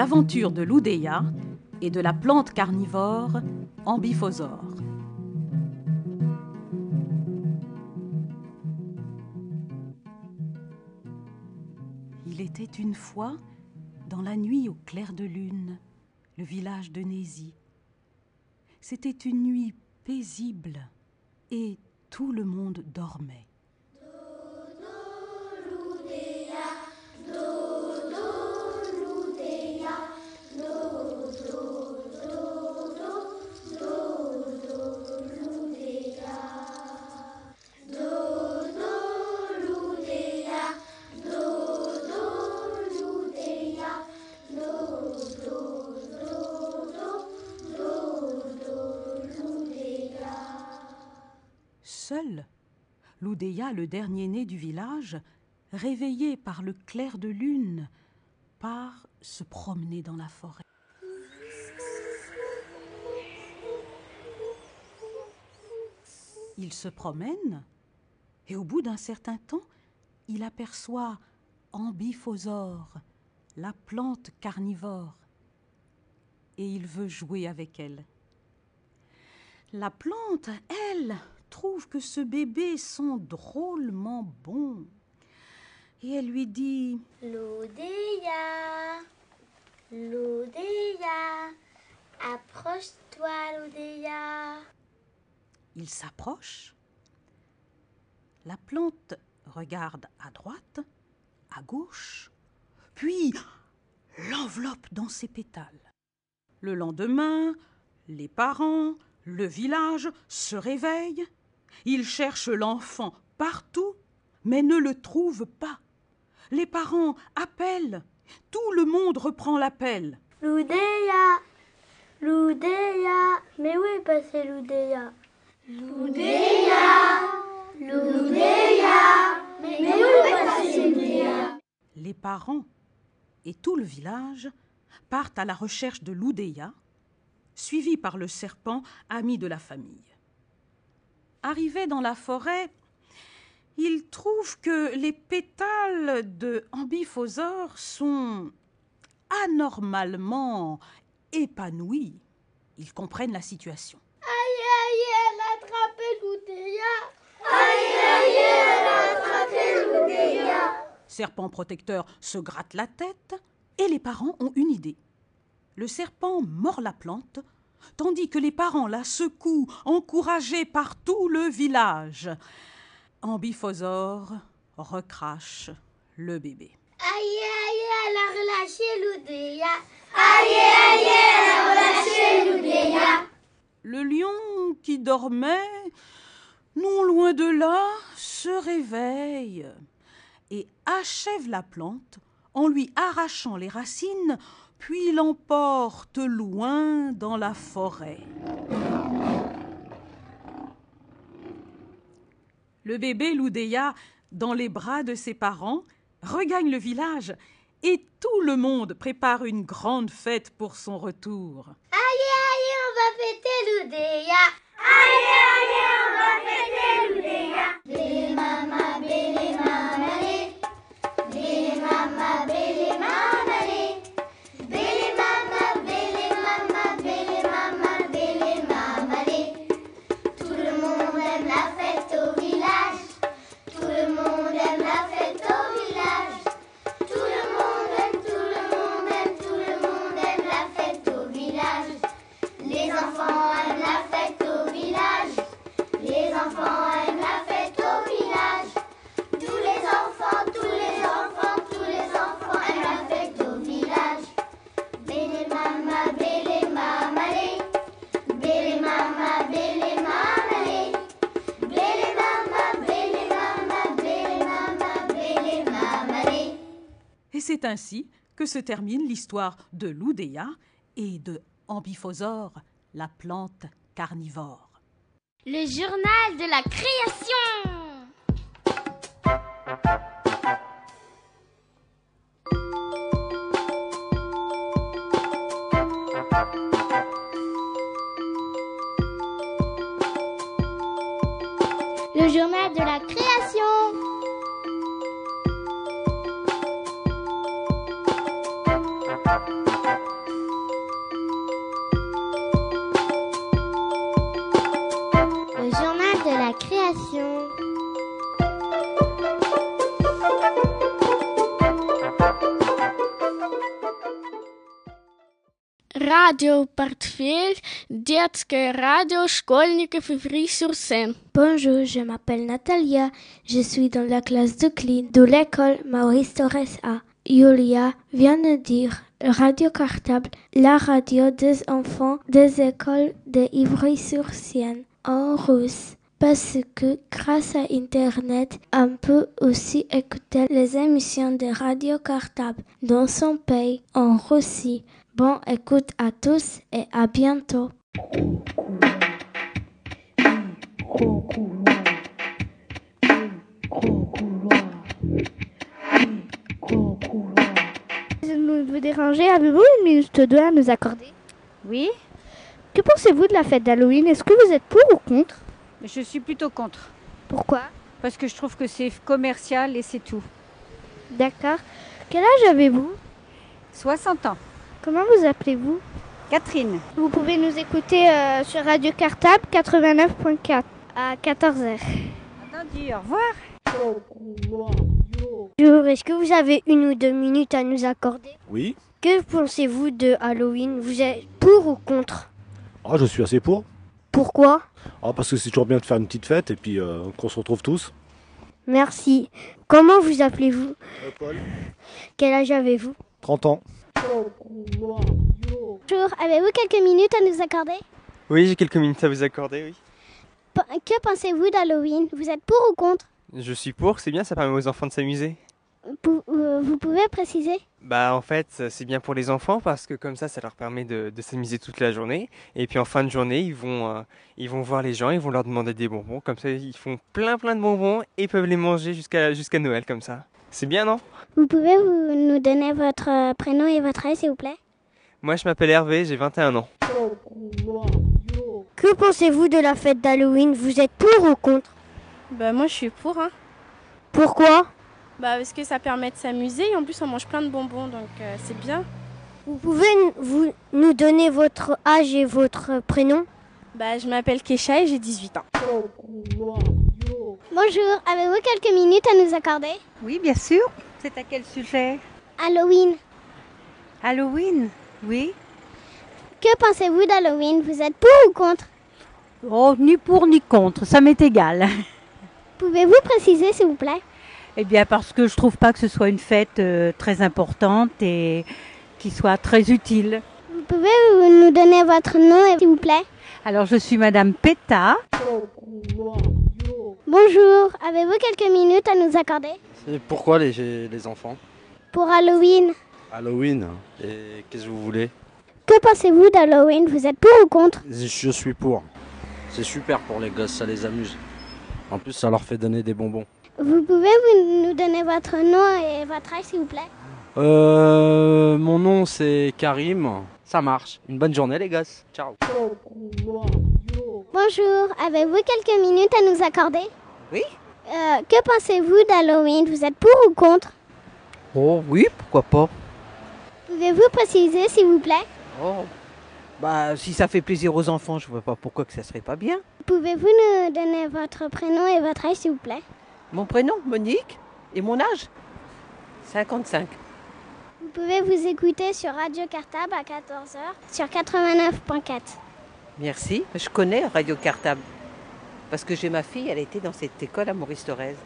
L'aventure de l'Oudéa et de la plante carnivore Ambiphosaure. Il était une fois, dans la nuit au clair de lune, le village de Nézy. C'était une nuit paisible et tout le monde dormait. Le dernier-né du village, réveillé par le clair de lune, part se promener dans la forêt. Il se promène et au bout d'un certain temps, il aperçoit Ambiphosaure, la plante carnivore, et il veut jouer avec elle. La plante, elle, trouve que ce bébé sent drôlement bon. Et elle lui dit L'Odéa, l'Odéa, approche-toi l'Odéa. Il s'approche. La plante regarde à droite, à gauche, puis l'enveloppe dans ses pétales. Le lendemain, les parents, le village se réveillent. Ils cherchent l'enfant partout, mais ne le trouvent pas. Les parents appellent. Tout le monde reprend l'appel. L'Oudéa, l'Oudéa, mais où est passé l'Oudéa? L'Oudéa, l'Oudéa, mais où est passé l'Oudéa? Les parents et tout le village partent à la recherche de l'Oudéa, suivis par le serpent, ami de la famille. Arrivés dans la forêt, ils trouvent que les pétales de Ambiphosaure sont anormalement épanouis. Ils comprennent la situation. Aïe, aïe, elle a attrapé l'Oudéa Aïe, aïe, elle a attrapé l'Oudéa Serpent protecteur se gratte la tête et les parents ont une idée. Le serpent mord la plante, tandis que les parents la secouent, encouragés par tout le village. Ambiphosaure recrache le bébé. Aïe, aïe, elle a relâché l'Oudéa Aïe, aïe, elle a relâché l'Oudéa Le lion qui dormait, non loin de là, se réveille et achève la plante en lui arrachant les racines, puis l'emporte loin dans la forêt. Le bébé Loudéa, dans les bras de ses parents, regagne le village et tout le monde prépare une grande fête pour son retour. Allez, allez, on va fêter Loudéa. Allez, allez, on va fêter Loudéa. C'est ainsi que se termine l'histoire de Loudéa et de Ambiphosore, la plante carnivore. Le journal de la création. Радиопортфель, детское радио школьников Ivry-sur-Seine. Bonjour, je m'appelle Natalia. Je suis dans la classe de clean de l'école Maurice Torres A. Julia vient de dire radio cartable, la radio des enfants des écoles de Ivry-sur-Seine en russe. Parce que grâce à Internet, on peut aussi écouter les émissions de radio cartable dans son pays, en Russie. Bon écoute à tous et à bientôt. Vous déranger, avez-vous une minute deux à nous accorder? Oui, Que pensez-vous de la fête d'Halloween? Est-ce que vous êtes pour ou contre? Je suis plutôt contre. Pourquoi? Parce que je trouve que c'est commercial et c'est tout. D'accord. Quel âge avez-vous? 60 ans. Comment vous appelez-vous? Catherine. Vous pouvez nous écouter euh, sur Radio Cartable 89.4 à 14h. Attendu, au revoir. Bonjour, est-ce que vous avez une ou deux minutes à nous accorder? Oui. Que pensez-vous de Halloween? Vous êtes pour ou contre? Ah, je suis assez pour. Pourquoi? Ah, parce que c'est toujours bien de faire une petite fête et puis euh, qu'on se retrouve tous. Merci. Comment vous appelez-vous? Paul Quel âge avez-vous? 30 ans. Bonjour, avez-vous quelques minutes à nous accorder? Oui, j'ai quelques minutes à vous accorder, oui. Que pensez-vous d'Halloween? Vous êtes pour ou contre? Je suis pour, c'est bien, ça permet aux enfants de s'amuser. Euh, Vous pouvez préciser? Bah en fait, c'est bien pour les enfants parce que comme ça, ça leur permet de, de s'amuser toute la journée. Et puis en fin de journée, ils vont, euh, ils vont voir les gens, ils vont leur demander des bonbons. Comme ça, ils font plein plein de bonbons et peuvent les manger jusqu'à jusqu'à Noël comme ça. C'est bien, non? Vous pouvez vous nous donner votre euh, prénom et votre âge, s'il vous plaît? Moi, je m'appelle Hervé, j'ai 21 ans. Que pensez-vous de la fête d'Halloween? Vous êtes pour ou contre? Bah moi je suis pour, hein. Pourquoi? Bah parce que ça permet de s'amuser et en plus on mange plein de bonbons donc euh, c'est bien. Vous pouvez vous, nous donner votre âge et votre prénom? Bah je m'appelle Kesha et j'ai 18 ans. Bonjour, avez-vous quelques minutes à nous accorder? Oui, bien sûr. C'est à quel sujet? Halloween. Halloween Oui. Que pensez-vous d'Halloween? Vous êtes pour ou contre? Oh, ni pour ni contre, ça m'est égal. Pouvez-vous préciser, s'il vous plaît? Eh bien, parce que je trouve pas que ce soit une fête euh, très importante et qui soit très utile. Vous pouvez nous donner votre nom, s'il vous plaît? Alors, je suis Madame Péta. Bonjour, avez-vous quelques minutes à nous accorder? Et pourquoi les, les enfants Pour Halloween. Halloween. Et qu'est-ce que vous voulez Que pensez-vous d'Halloween? Vous êtes pour ou contre? Je suis pour. C'est super pour les gosses, ça les amuse. En plus, ça leur fait donner des bonbons. Vous pouvez vous nous donner votre nom et votre âge, s'il vous plaît? Euh, mon nom c'est Karim. Ça marche. Une bonne journée les gosses. Ciao. Bonjour, avez-vous quelques minutes à nous accorder? Oui. Euh, que pensez-vous d'Halloween? Vous êtes pour ou contre? Oh oui, pourquoi pas Pouvez-vous préciser, s'il vous plaît? Oh. Bah si ça fait plaisir aux enfants, je vois pas pourquoi que ça serait pas bien. Pouvez-vous nous donner votre prénom et votre âge, s'il vous plaît? Mon prénom, Monique, et mon âge? 55. Vous pouvez vous écouter sur Radio Cartable à 14h sur 89.4. Merci. Je connais Radio Cartable. Parce que j'ai ma fille, elle était dans cette école à Maurice Thorez.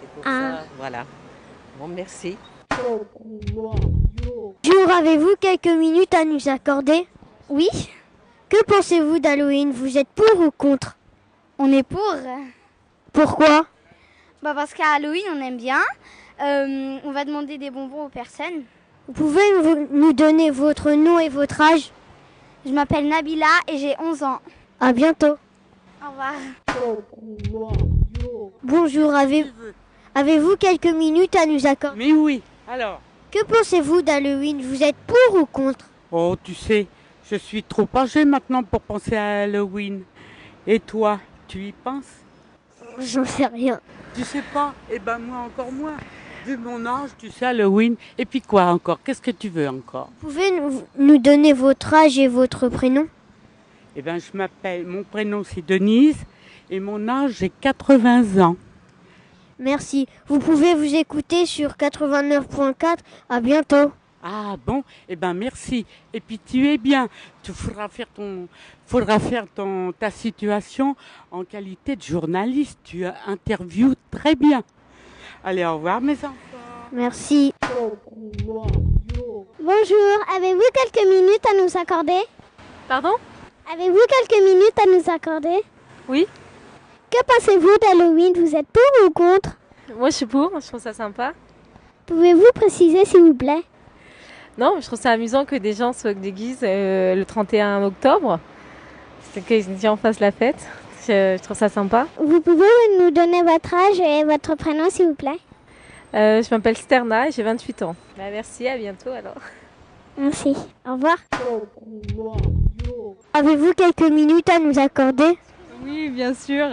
C'est pour Ah. ça, voilà. Bon, merci. Bonjour, avez-vous quelques minutes à nous accorder? Oui? Que pensez-vous d'Halloween? Vous êtes pour ou contre? On est pour. Pourquoi? Bah parce qu'à Halloween, on aime bien. Euh, on va demander des bonbons aux personnes. Vous pouvez nous donner votre nom et votre âge? Je m'appelle Nabila et j'ai 11 ans. À bientôt. Au revoir. Bonjour, avez- avez-vous quelques minutes à nous accorder Mais oui, alors Que pensez-vous d'Halloween? Vous êtes pour ou contre? Oh, tu sais, je suis trop âgée maintenant pour penser à Halloween. Et toi, tu y penses? J'en sais rien. Tu sais pas? Eh ben moi encore moins. Vu mon âge, tu sais Halloween. Et puis quoi encore? Qu'est-ce que tu veux encore? Vous pouvez nous, nous donner votre âge et votre prénom? Eh ben je m'appelle, mon prénom c'est Denise et mon âge j'ai 80 ans. Merci. Vous pouvez vous écouter sur 89.4. À bientôt. Ah bon? Eh ben merci. Et puis tu es bien. Tu feras faire ton, faudra faire ton, ta situation en qualité de journaliste. Tu interviews très bien. Allez, au revoir mes enfants. Merci. Bonjour, avez-vous quelques minutes à nous accorder? Pardon? Avez-vous quelques minutes à nous accorder? Oui. Que pensez-vous d'Halloween? Vous êtes pour ou contre? Moi, je suis pour, je trouve ça sympa. Pouvez-vous préciser, s'il vous plaît? Non, je trouve ça amusant que des gens se déguisent euh, le 31 octobre. C'est que les gens fassent la fête. Je, je trouve ça sympa. Vous pouvez nous donner votre âge et votre prénom, s'il vous plaît? Euh, je m'appelle Sterna et j'ai 28 ans. Bah, merci, à bientôt alors. Merci. Au revoir. Avez-vous quelques minutes à nous accorder Oui, bien sûr.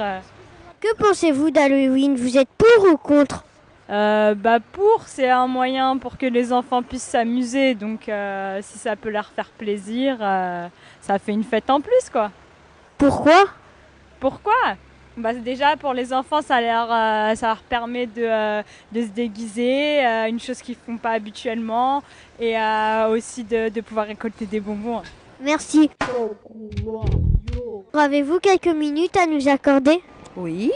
Que pensez-vous d'Halloween? Vous êtes pour ou contre? Euh, bah pour, c'est un moyen pour que les enfants puissent s'amuser. Donc euh, si ça peut leur faire plaisir, euh, ça fait une fête en plus quoi. Pourquoi? Pourquoi? Bah, déjà pour les enfants, ça leur, euh, ça leur permet de, euh, de se déguiser, euh, une chose qu'ils font pas habituellement, et aussi de, de pouvoir récolter des bonbons. Merci. Avez-vous quelques minutes à nous accorder? Oui.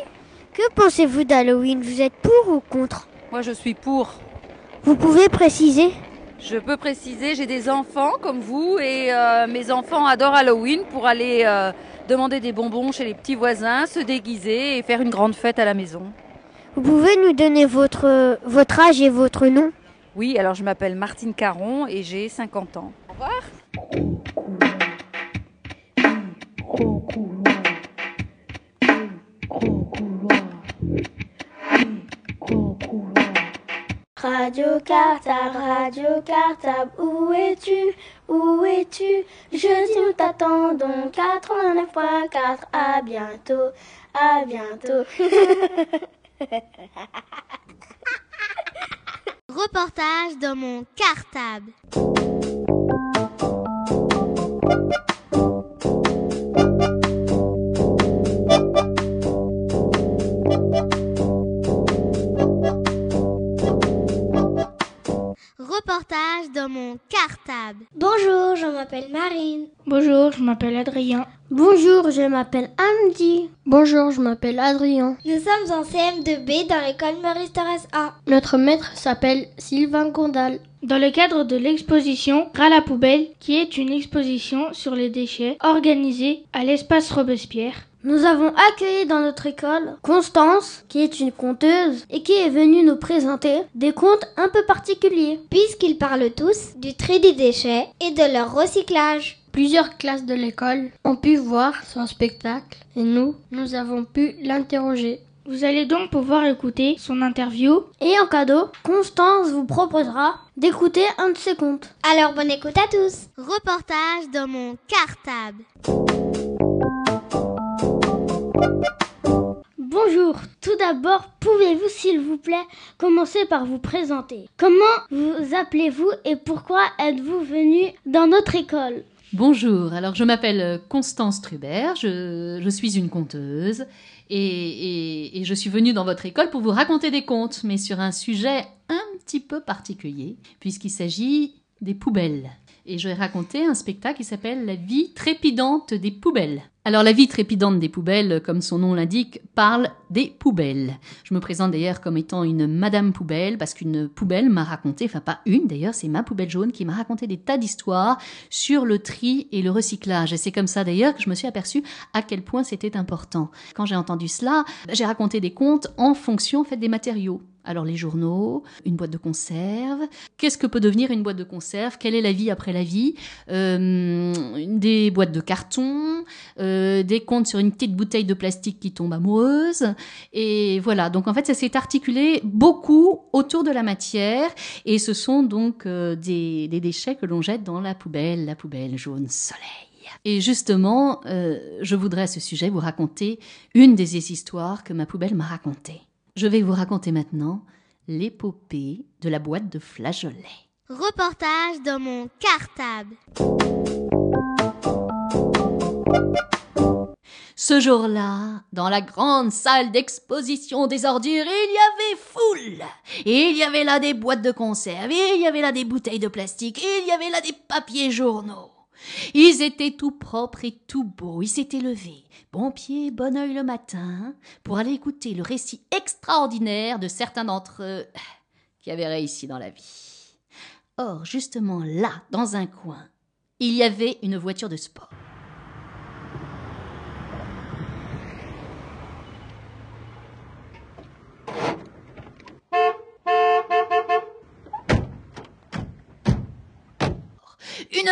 Que pensez-vous d'Halloween? Vous êtes pour ou contre? Moi, je suis pour. Vous pouvez préciser? Je peux préciser, j'ai des enfants comme vous et euh, mes enfants adorent Halloween pour aller euh, demander des bonbons chez les petits voisins, se déguiser et faire une grande fête à la maison. Vous pouvez nous donner votre, votre âge et votre nom? Oui, alors je m'appelle Martine Caron et j'ai 50 ans. Au revoir. Radio Cartable, Radio Cartable, où es-tu? Où es-tu? Je dis nous t'attendons, 89.4, à bientôt, à bientôt. Reportage dans mon cartable. Reportage dans mon cartable. Bonjour, je m'appelle Marine. Bonjour, je m'appelle Adrien. Bonjour, je m'appelle Andy. Bonjour, je m'appelle Adrien. Nous sommes en CM2B dans l'école Maurice Thorez A. Notre maître s'appelle Sylvain Gondal. Dans le cadre de l'exposition Ras la poubelle, qui est une exposition sur les déchets organisée à l'espace Robespierre, Nous avons accueilli dans notre école Constance, qui est une conteuse et qui est venue nous présenter des contes un peu particuliers. Puisqu'ils parlent tous du tri des déchets et de leur recyclage. Plusieurs classes de l'école ont pu voir son spectacle et nous, nous avons pu l'interroger. Vous allez donc pouvoir écouter son interview et en cadeau, Constance vous proposera d'écouter un de ses contes. Alors bonne écoute à tous. Reportage dans mon cartable. Bonjour, tout d'abord, pouvez-vous s'il vous plaît commencer par vous présenter? Comment vous appelez-vous et pourquoi êtes-vous venu dans notre école? Bonjour, alors je m'appelle Constance Trubert, je, je, suis une conteuse et, je suis venue dans votre école pour vous raconter des contes, mais sur un sujet un petit peu particulier, puisqu'il s'agit des poubelles. Et je vais raconter un spectacle qui s'appelle La vie trépidante des poubelles. Alors la vie trépidante des poubelles, comme son nom l'indique, parle des poubelles. Je me présente d'ailleurs comme étant une Madame Poubelle, parce qu'une poubelle m'a raconté, enfin pas une d'ailleurs, c'est ma poubelle jaune qui m'a raconté des tas d'histoires sur le tri et le recyclage. Et c'est comme ça d'ailleurs que je me suis aperçue à quel point c'était important. Quand j'ai entendu cela, j'ai raconté des contes en fonction en fait, des matériaux. Alors les journaux, une boîte de conserve. Qu'est-ce que peut devenir une boîte de conserve? Quelle est la vie après la vie? Euh, Des boîtes de carton, euh, des contes sur une petite bouteille de plastique qui tombe amoureuse. Et voilà, donc en fait ça s'est articulé beaucoup autour de la matière. Et ce sont donc euh, des, des, déchets que l'on jette dans la poubelle, la poubelle jaune soleil. Et justement, euh, je voudrais à ce sujet vous raconter une des histoires que ma poubelle m'a racontées. Je vais vous raconter maintenant l'épopée de la boîte de flageolets. Reportage dans mon cartable. Ce jour-là, dans la grande salle d'exposition des ordures, il y avait foule. Il y avait là des boîtes de conserve, il y avait là des bouteilles de plastique, il y avait là des papiers journaux. Ils étaient tout propres et tout beaux. Ils s'étaient levés, bon pied, bon oeil le matin, pour aller écouter le récit extraordinaire de certains d'entre eux qui avaient réussi dans la vie. Or, justement là, dans un coin, il y avait une voiture de sport.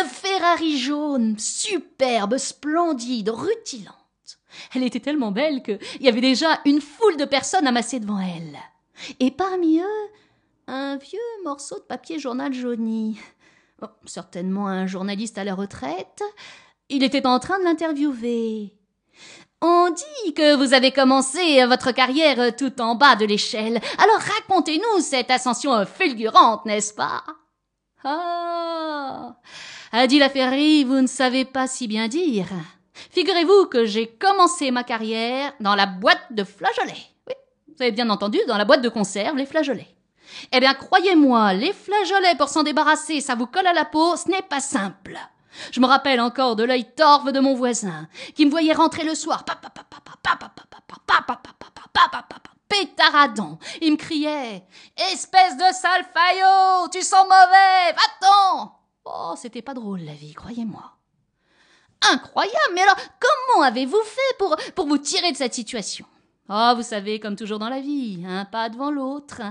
Ferrari jaune, superbe, splendide, rutilante. Elle était tellement belle qu'il y avait déjà une foule de personnes amassées devant elle. Et parmi eux, un vieux morceau de papier journal jauni. Certainement un journaliste à la retraite. Il était en train de l'interviewer. On dit que vous avez commencé votre carrière tout en bas de l'échelle. Alors racontez-nous cette ascension fulgurante, n'est-ce pas? Ah a dit la Ferry, vous ne savez pas si bien dire. Figurez-vous que j'ai commencé ma carrière dans la boîte de flageolets. Oui, vous avez bien entendu, dans la boîte de conserve, les flageolets. Eh bien, croyez-moi, les flageolets pour s'en débarrasser, ça vous colle à la peau, ce n'est pas simple. Je me rappelle encore de l'œil torve de mon voisin, qui me voyait rentrer le soir, pétaradant. Il me criait Espèce de sale faillot, tu sens mauvais, va-t'en Oh, c'était pas drôle la vie, croyez-moi. Incroyable, mais alors comment avez-vous fait pour, pour vous tirer de cette situation? Oh, vous savez, comme toujours dans la vie, un pas devant l'autre.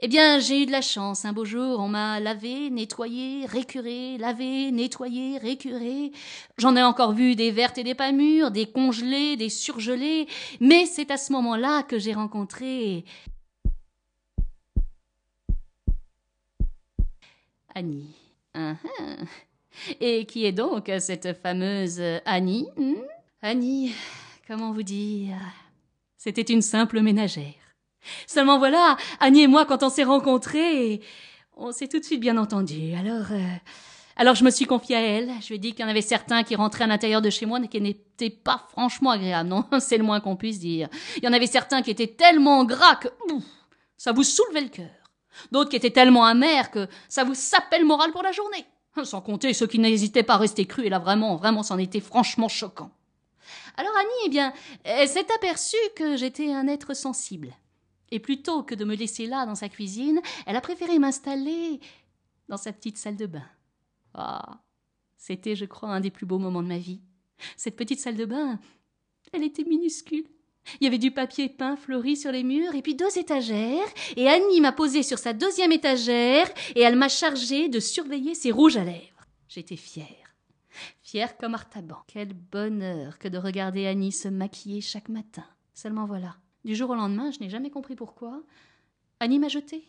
Eh bien, j'ai eu de la chance. Un beau jour, on m'a lavé, nettoyé, récuré, lavé, nettoyé, récuré. J'en ai encore vu des vertes et des pas mûres, des congelées, des surgelées. Mais c'est à ce moment-là que j'ai rencontré Annie. Uh -huh. Et qui est donc cette fameuse Annie hmm? Annie, comment vous dire? C'était une simple ménagère. Seulement voilà, Annie et moi, quand on s'est rencontrés, on s'est tout de suite bien entendus. Alors, euh, alors je me suis confiée à elle. Je lui ai dit qu'il y en avait certains qui rentraient à l'intérieur de chez moi et qui n'étaient pas franchement agréables. Non, c'est le moins qu'on puisse dire. Il y en avait certains qui étaient tellement gras que ça vous soulevait le cœur. D'autres qui étaient tellement amers que ça vous sapait le moral pour la journée. Sans compter ceux qui n'hésitaient pas à rester crus, et là vraiment, vraiment, c'en était franchement choquant. Alors Annie, eh bien, elle s'est aperçue que j'étais un être sensible. Et plutôt que de me laisser là dans sa cuisine, elle a préféré m'installer dans sa petite salle de bain. Ah, c'était, je crois, un des plus beaux moments de ma vie. Cette petite salle de bain, Elle était minuscule. Il y avait du papier peint fleuri sur les murs et puis deux étagères. Et Annie m'a posé sur sa deuxième étagère et elle m'a chargé de surveiller ses rouges à lèvres. J'étais fière. Fière comme Artaban. Quel bonheur que de regarder Annie se maquiller chaque matin. Seulement voilà. Du jour au lendemain, je n'ai jamais compris pourquoi. Annie m'a jetée.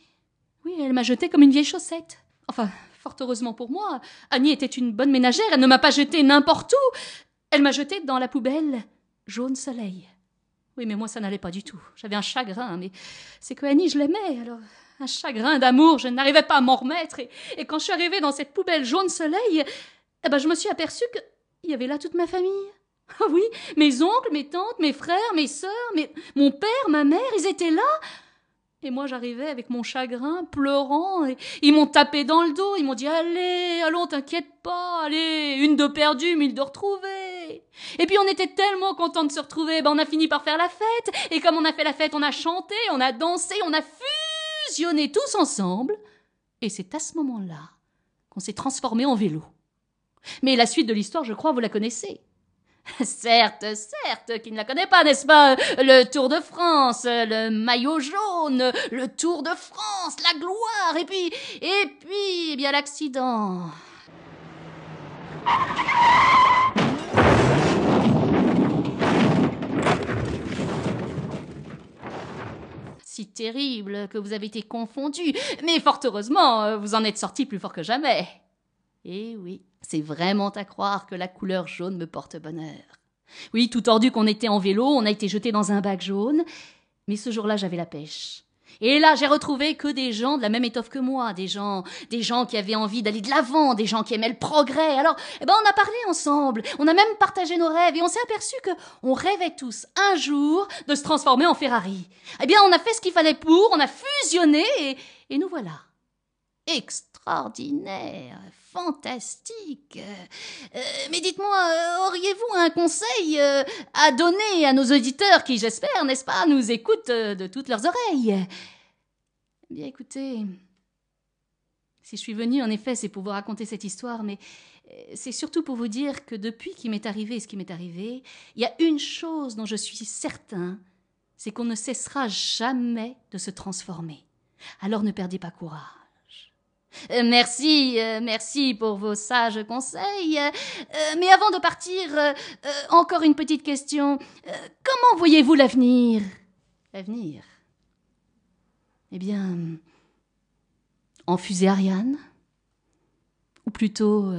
Oui, elle m'a jetée comme une vieille chaussette. Enfin, fort heureusement pour moi, Annie était une bonne ménagère, elle ne m'a pas jetée n'importe où. Elle m'a jetée dans la poubelle jaune soleil. Oui, mais moi, ça n'allait pas du tout. J'avais un chagrin, mais c'est que Annie, je l'aimais, alors un chagrin d'amour, je n'arrivais pas à m'en remettre. Et, quand je suis arrivée dans cette poubelle jaune soleil, eh ben, je me suis aperçue qu'il y avait là toute ma famille. Ah oui, mes oncles, mes tantes, mes frères, mes sœurs, mes... mon père, ma mère, ils étaient là. Et moi, j'arrivais avec mon chagrin, pleurant, et ils m'ont tapé dans le dos, ils m'ont dit Allez, allons, t'inquiète pas, allez, une de perdue, mille de retrouvée. Et puis on était tellement contents de se retrouver, ben on a fini par faire la fête, et comme on a fait la fête, on a chanté, on a dansé, on a fusionné tous ensemble, et c'est à ce moment-là qu'on s'est transformé en vélo. Mais la suite de l'histoire, je crois, vous la connaissez. Certes, certes, qui ne la connaît pas, n'est-ce pas? Le Tour de France, le maillot jaune, le Tour de France, la gloire, et puis, et puis, eh bien l'accident. Terrible que vous avez été confondu, mais fort heureusement, vous en êtes sorti plus fort que jamais. Eh oui, c'est vraiment à croire que la couleur jaune me porte bonheur. Oui, tout tordu qu'on était en vélo, on a été jeté dans un bac jaune, mais ce jour-là j'avais la pêche. Et là, j'ai retrouvé que des gens de la même étoffe que moi, des gens, des gens qui avaient envie d'aller de l'avant, des gens qui aimaient le progrès. Alors, eh ben, on a parlé ensemble, on a même partagé nos rêves et on s'est aperçu que on rêvait tous un jour de se transformer en Ferrari. Eh bien, on a fait ce qu'il fallait pour, on a fusionné et, et nous voilà. Extraordinaire, fantastique. Euh, mais dites-moi, euh, auriez-vous un conseil euh, à donner à nos auditeurs qui, j'espère, n'est-ce pas, nous écoutent euh, de toutes leurs oreilles? Bien écoutez, si je suis venue, en effet, c'est pour vous raconter cette histoire, mais euh, c'est surtout pour vous dire que depuis qu'il m'est arrivé ce qui m'est arrivé, il y a une chose dont je suis certain, c'est qu'on ne cessera jamais de se transformer. Alors ne perdez pas courage. Euh, merci, euh, merci pour vos sages conseils. Euh, mais avant de partir, encore une petite question. Comment voyez-vous l'avenir? L'avenir? Eh bien, en fusée Ariane? Ou plutôt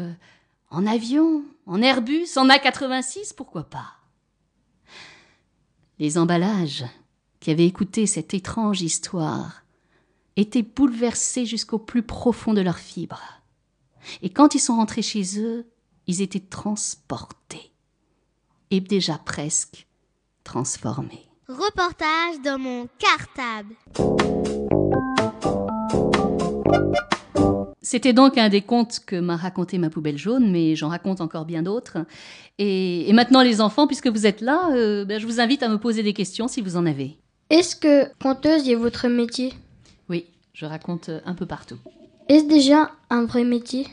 en avion, en Airbus, en A86, pourquoi pas? Les emballages qui avaient écouté cette étrange histoire étaient bouleversés jusqu'au plus profond de leurs fibres. Et quand ils sont rentrés chez eux, ils étaient transportés. Et déjà presque transformés. Reportage dans mon cartable. C'était donc un des contes que m'a raconté ma poubelle jaune, mais j'en raconte encore bien d'autres. Et, et maintenant, les enfants, puisque vous êtes là, euh, ben, je vous invite à me poser des questions si vous en avez. Est-ce que conteuse est votre métier? Je raconte un peu partout. Est-ce déjà un vrai métier?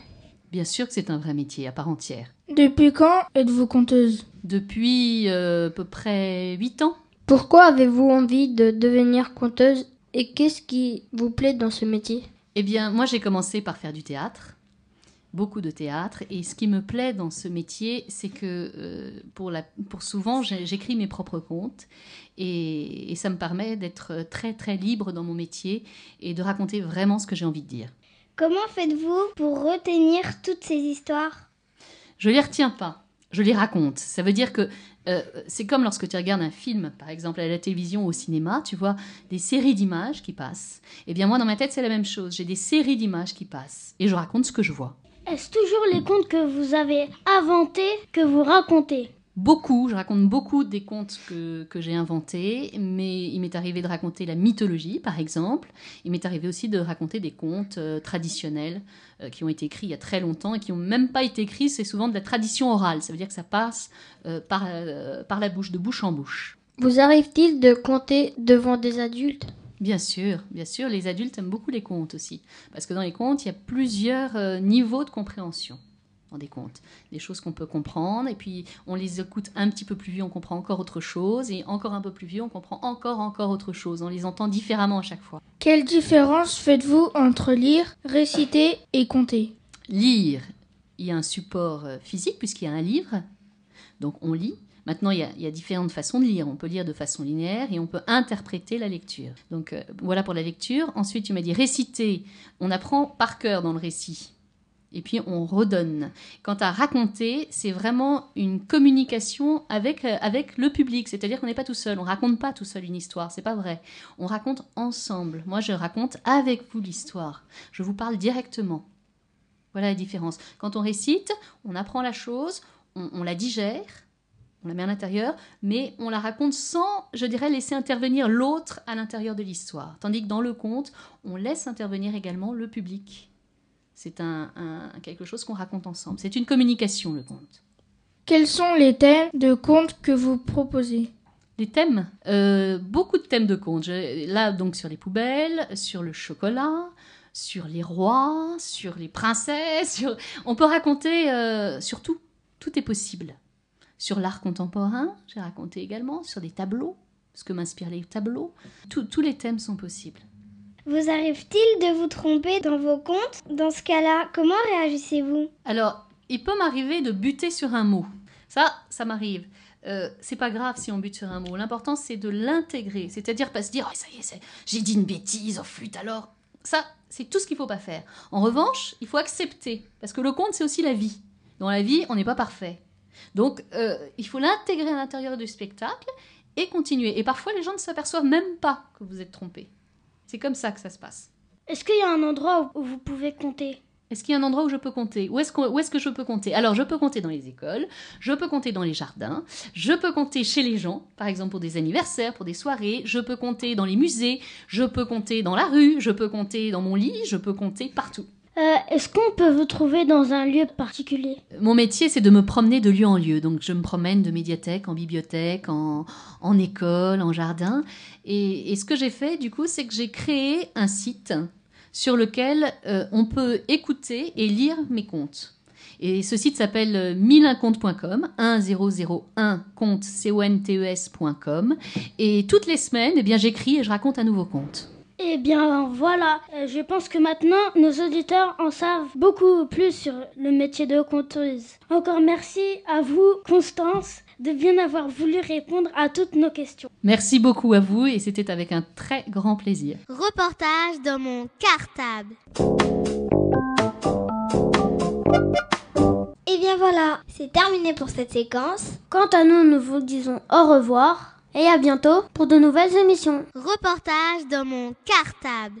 Bien sûr que c'est un vrai métier à part entière. Depuis quand êtes-vous conteuse? Depuis euh, à peu près 8 ans. Pourquoi avez-vous envie de devenir conteuse? Et qu'est-ce qui vous plaît dans ce métier? Eh bien, moi j'ai commencé par faire du théâtre, beaucoup de théâtre, et ce qui me plaît dans ce métier, c'est que euh, pour, la, pour souvent j'écris mes propres contes, et, et ça me permet d'être très très libre dans mon métier et de raconter vraiment ce que j'ai envie de dire. Comment faites-vous pour retenir toutes ces histoires? Je les retiens pas, je les raconte. Ça veut dire que euh, c'est comme lorsque tu regardes un film, par exemple à la télévision ou au cinéma, tu vois des séries d'images qui passent. Eh bien moi dans ma tête c'est la même chose, j'ai des séries d'images qui passent et je raconte ce que je vois. Est-ce toujours les contes que vous avez inventés que vous racontez? Beaucoup, je raconte beaucoup des contes que, que j'ai inventés, mais il m'est arrivé de raconter la mythologie, par exemple. Il m'est arrivé aussi de raconter des contes euh, traditionnels euh, qui ont été écrits il y a très longtemps et qui n'ont même pas été écrits, c'est souvent de la tradition orale. Ça veut dire que ça passe euh, par, par la bouche, de bouche en bouche. Vous arrive-t-il de compter devant des adultes? Bien sûr, bien sûr, les adultes aiment beaucoup les contes aussi. Parce que dans les contes, il y a plusieurs niveaux de compréhension. Rendez compte Des choses qu'on peut comprendre, et puis on les écoute un petit peu plus vieux, on comprend encore autre chose, et encore un peu plus vieux, on comprend encore, encore autre chose. On les entend différemment à chaque fois. Quelle différence faites-vous entre lire, réciter et compter? Lire, il y a un support euh, physique, puisqu'il y a un livre, donc on lit. Maintenant, il y, a, il y, a, différentes façons de lire. On peut lire de façon linéaire et on peut interpréter la lecture. Donc euh, voilà pour la lecture. Ensuite, tu m'as dit réciter. On apprend par cœur dans le récit. Et puis on redonne. Quant à raconter, c'est vraiment une communication avec, euh, avec le public. C'est-à-dire qu'on n'est pas tout seul. On raconte pas tout seul une histoire. C'est pas vrai. On raconte ensemble. Moi, je raconte avec vous l'histoire. Je vous parle directement. Voilà la différence. Quand on récite, on apprend la chose, on, on la digère on la met à l'intérieur, mais on la raconte sans, je dirais, laisser intervenir l'autre à l'intérieur de l'histoire. Tandis que dans le conte, on laisse intervenir également le public. C'est un, un, quelque chose qu'on raconte ensemble. C'est une communication, le conte. Quels sont les thèmes de contes que vous proposez? Les thèmes euh, Beaucoup de thèmes de contes. Là, donc, sur les poubelles, sur le chocolat, sur les rois, sur les princesses. Sur... On peut raconter euh, sur tout. Tout est possible sur l'art contemporain, j'ai raconté également, sur des tableaux, ce que m'inspirent les tableaux. Tout, tous les thèmes sont possibles. Vous arrive-t-il de vous tromper dans vos contes Dans ce cas-là, comment réagissez-vous Alors, il peut m'arriver de buter sur un mot. Ça, ça m'arrive. Euh, c'est pas grave si on bute sur un mot. L'important, c'est de l'intégrer. C'est-à-dire pas se dire, oh, ça y est, j'ai dit une bêtise, oh flûte alors. Ça, c'est tout ce qu'il faut pas faire. En revanche, il faut accepter. Parce que le conte, c'est aussi la vie. Dans la vie, on n'est pas parfait. Donc, euh, il faut l'intégrer à l'intérieur du spectacle et continuer. Et parfois, les gens ne s'aperçoivent même pas que vous êtes trompé. C'est comme ça que ça se passe. Est-ce qu'il y a un endroit où vous pouvez compter? Est-ce qu'il y a un endroit où je peux compter? Où est-ce que, est que je peux compter? Alors, je peux compter dans les écoles, je peux compter dans les jardins, je peux compter chez les gens, par exemple pour des anniversaires, pour des soirées, je peux compter dans les musées, je peux compter dans la rue, je peux compter dans mon lit, je peux compter partout. Euh, Est-ce qu'on peut vous trouver dans un lieu particulier? Mon métier, c'est de me promener de lieu en lieu. Donc, je me promène de médiathèque en bibliothèque, en, école, en jardin. Et, ce que j'ai fait, du coup, c'est que j'ai créé un site sur lequel euh, on peut écouter et lire mes contes. Et ce site s'appelle 1001contes.com, 1001 compte, C-O-N-T-E-S.com. Et toutes les semaines, eh bien, j'écris et je raconte un nouveau conte. Eh bien voilà, euh, je pense que maintenant nos auditeurs en savent beaucoup plus sur le métier de conteuse. Encore merci à vous, Constance, de bien avoir voulu répondre à toutes nos questions. Merci beaucoup à vous et c'était avec un très grand plaisir. Reportage dans mon cartable. Et bien voilà, c'est terminé pour cette séquence. Quant à nous, nous vous disons au revoir et à bientôt pour de nouvelles émissions. Reportage dans mon cartable.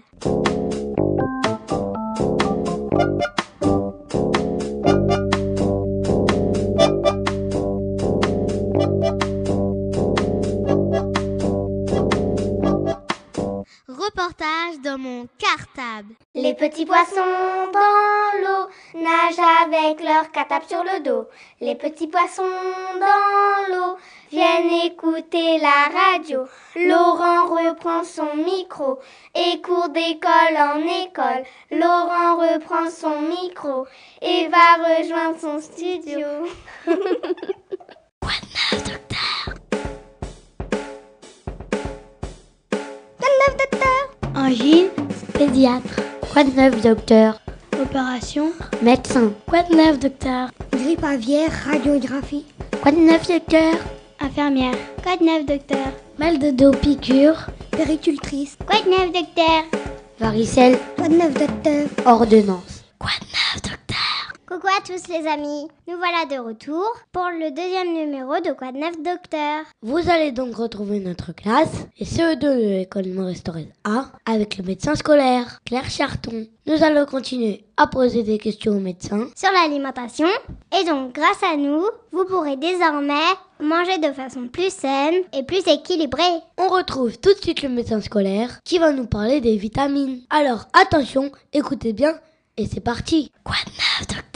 Reportage dans mon cartable. Les petits poissons dans l'eau nagent avec leur cartable sur le dos. Les petits poissons dans l'eau viennent écouter la radio. Laurent reprend son micro et court d'école en école. Laurent reprend son micro et va rejoindre son studio. Quoi de neuf, docteur Quoi de neuf, docteur Angine, pédiatre. Quoi de neuf, docteur Opération, médecin. Quoi de neuf, docteur Grippe aviaire, radiographie. Quoi de neuf, docteur Infirmière. Quoi de neuf, docteur? Mal de dos, piqûre. Péricultrice. Quoi de neuf, docteur? Varicelle. Quoi de neuf, docteur? Ordonnance. Quoi de neuf, docteur? Coucou à tous les amis, nous voilà de retour pour le deuxième numéro de de neuf Docteur? Vous allez donc retrouver notre classe, et CE2 de l'école Maurice A, avec le médecin scolaire, Claire Charton. Nous allons continuer à poser des questions aux médecins sur l'alimentation, et donc grâce à nous, vous pourrez désormais manger de façon plus saine et plus équilibrée. On retrouve tout de suite le médecin scolaire qui va nous parler des vitamines. Alors attention, écoutez bien, et c'est parti. Quoi de neuf, docteur?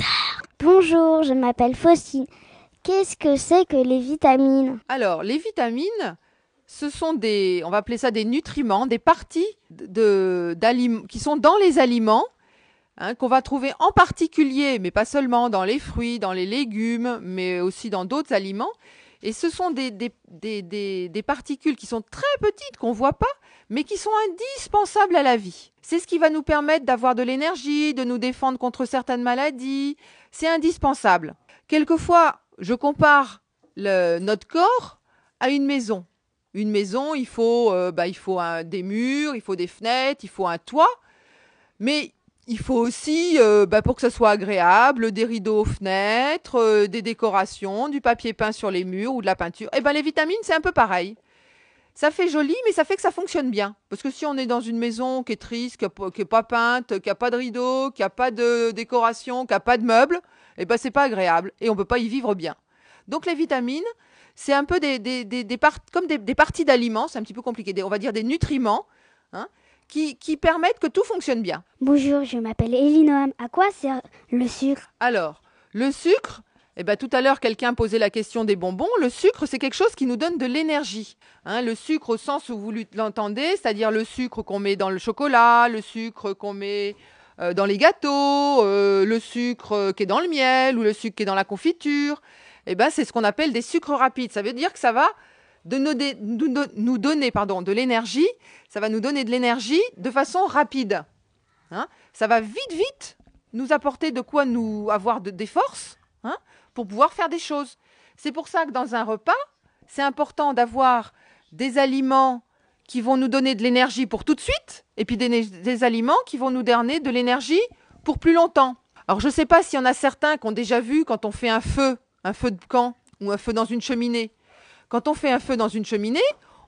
Bonjour, je m'appelle Faucine. Qu'est-ce que c'est que les vitamines? Alors, les vitamines, ce sont des, on va appeler ça des nutriments, des parties de, qui sont dans les aliments, hein, qu'on va trouver en particulier, mais pas seulement dans les fruits, dans les légumes, mais aussi dans d'autres aliments. Et ce sont des, des, des, des particules qui sont très petites, qu'on ne voit pas, mais qui sont indispensables à la vie. C'est ce qui va nous permettre d'avoir de l'énergie, de nous défendre contre certaines maladies. C'est indispensable. Quelquefois, je compare le, notre corps à une maison. Une maison, il faut, euh, bah, il faut un, des murs, il faut des fenêtres, il faut un toit. Mais il faut aussi, euh, bah, pour que ça soit agréable, des rideaux aux fenêtres, euh, des décorations, du papier peint sur les murs ou de la peinture. Et ben les vitamines, c'est un peu pareil. Ça fait joli, mais ça fait que ça fonctionne bien. Parce que si on est dans une maison qui est triste, qui n'est pas peinte, qui n'a pas de rideaux, qui n'a pas de décoration, qui n'a pas de meubles, et ben c'est pas agréable et on peut pas y vivre bien. Donc les vitamines, c'est un peu des, des, des, des comme des, des parties d'aliments, c'est un petit peu compliqué, on va dire des nutriments, hein, qui, qui, permettent que tout fonctionne bien. Bonjour, je m'appelle Elinoam. À quoi sert le sucre? Alors, le sucre, eh ben, tout à l'heure, quelqu'un posait la question des bonbons. Le sucre, c'est quelque chose qui nous donne de l'énergie. Hein, le sucre au sens où vous l'entendez, c'est-à-dire le sucre qu'on met dans le chocolat, le sucre qu'on met euh, dans les gâteaux, euh, le sucre qui est dans le miel ou le sucre qui est dans la confiture. Eh ben, c'est ce qu'on appelle des sucres rapides. Ça veut dire que ça va de nous, nous, donner pardon, de l'énergie, ça va nous donner de l'énergie de façon rapide. Hein ça va vite, vite nous apporter de quoi nous avoir de, des forces hein, pour pouvoir faire des choses. C'est pour ça que dans un repas, c'est important d'avoir des aliments qui vont nous donner de l'énergie pour tout de suite, et puis des, aliments qui vont nous donner de l'énergie pour plus longtemps. Alors je ne sais pas s'il y en a certains qui ont déjà vu quand on fait un feu, un feu de camp ou un feu dans une cheminée. Quand on fait un feu dans une cheminée,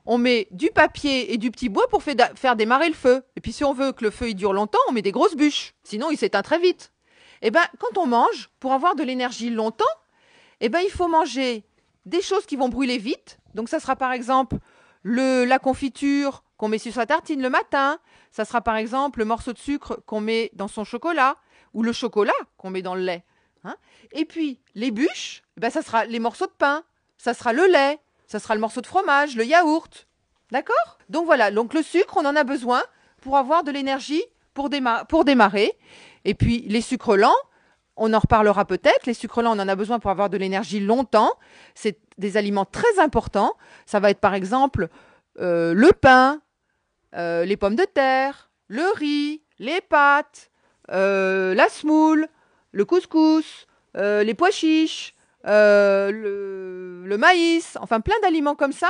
on met du papier et du petit bois pour faire démarrer le feu. Et puis si on veut que le feu dure longtemps, on met des grosses bûches. Sinon, il s'éteint très vite. Eh ben, quand on mange, pour avoir de l'énergie longtemps, eh ben, il faut manger des choses qui vont brûler vite. Donc ça sera par exemple le, la confiture qu'on met sur sa tartine le matin. Ça sera par exemple le morceau de sucre qu'on met dans son chocolat ou le chocolat qu'on met dans le lait. Hein. Et puis les bûches, eh ben, ça sera les morceaux de pain, ça sera le lait, ça sera le morceau de fromage, le yaourt. D'accord? Donc voilà, donc le sucre, on en a besoin pour avoir de l'énergie pour démarrer. Et puis les sucres lents, on en reparlera peut-être. Les sucres lents, on en a besoin pour avoir de l'énergie longtemps. C'est des aliments très importants. Ça va être par exemple euh, le pain, euh, les pommes de terre, le riz, les pâtes, euh, la semoule, le couscous, les pois chiches, le, le, maïs, enfin plein d'aliments comme ça,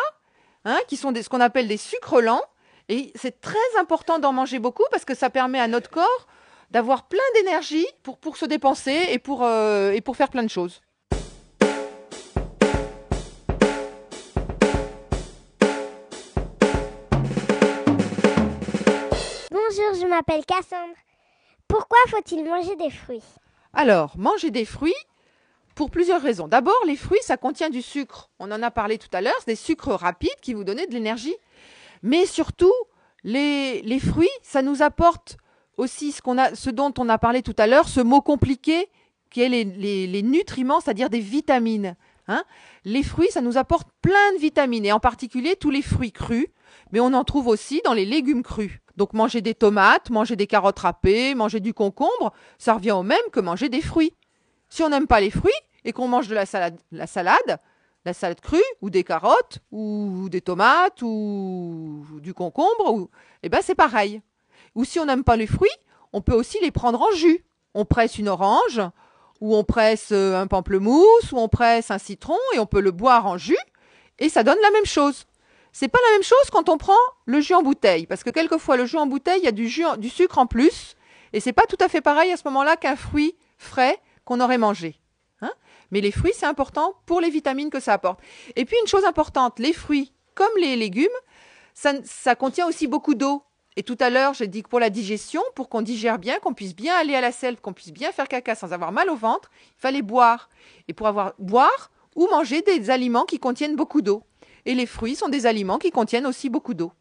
hein, qui sont des, ce qu'on appelle des sucres lents. Et c'est très important d'en manger beaucoup parce que ça permet à notre corps d'avoir plein d'énergie pour, pour se dépenser et pour, euh, et pour faire plein de choses. Bonjour, je m'appelle Cassandre. Pourquoi faut-il manger des fruits? Alors, manger des fruits, pour plusieurs raisons. D'abord, les fruits, ça contient du sucre. On en a parlé tout à l'heure, c'est des sucres rapides qui vous donnent de l'énergie. Mais surtout, les, les, fruits, ça nous apporte aussi ce, dont on a parlé tout à l'heure, ce mot compliqué qui est les nutriments, c'est-à-dire des vitamines. Hein les fruits, ça nous apporte plein de vitamines, et en particulier tous les fruits crus, mais on en trouve aussi dans les légumes crus. Donc manger des tomates, manger des carottes râpées, manger du concombre, ça revient au même que manger des fruits. Si on n'aime pas les fruits et qu'on mange de la salade, la salade, la salade crue, ou des carottes, ou des tomates, ou du concombre, ou, eh ben c'est pareil. Ou si on n'aime pas les fruits, on peut aussi les prendre en jus. On presse une orange, ou on presse un pamplemousse, ou on presse un citron, et on peut le boire en jus, et ça donne la même chose. C'est pas la même chose quand on prend le jus en bouteille, parce que quelquefois le jus en bouteille, il y a du, sucre en plus, et c'est pas tout à fait pareil à ce moment-là qu'un fruit frais qu'on aurait mangé. Hein Mais les fruits, c'est important pour les vitamines que ça apporte. Et puis une chose importante, les fruits, comme les légumes, ça contient aussi beaucoup d'eau. Et tout à l'heure, j'ai dit que pour la digestion, pour qu'on digère bien, qu'on puisse bien aller à la selle, qu'on puisse bien faire caca sans avoir mal au ventre, il fallait boire. Et pour avoir boire ou manger des aliments qui contiennent beaucoup d'eau. Et les fruits sont des aliments qui contiennent aussi beaucoup d'eau.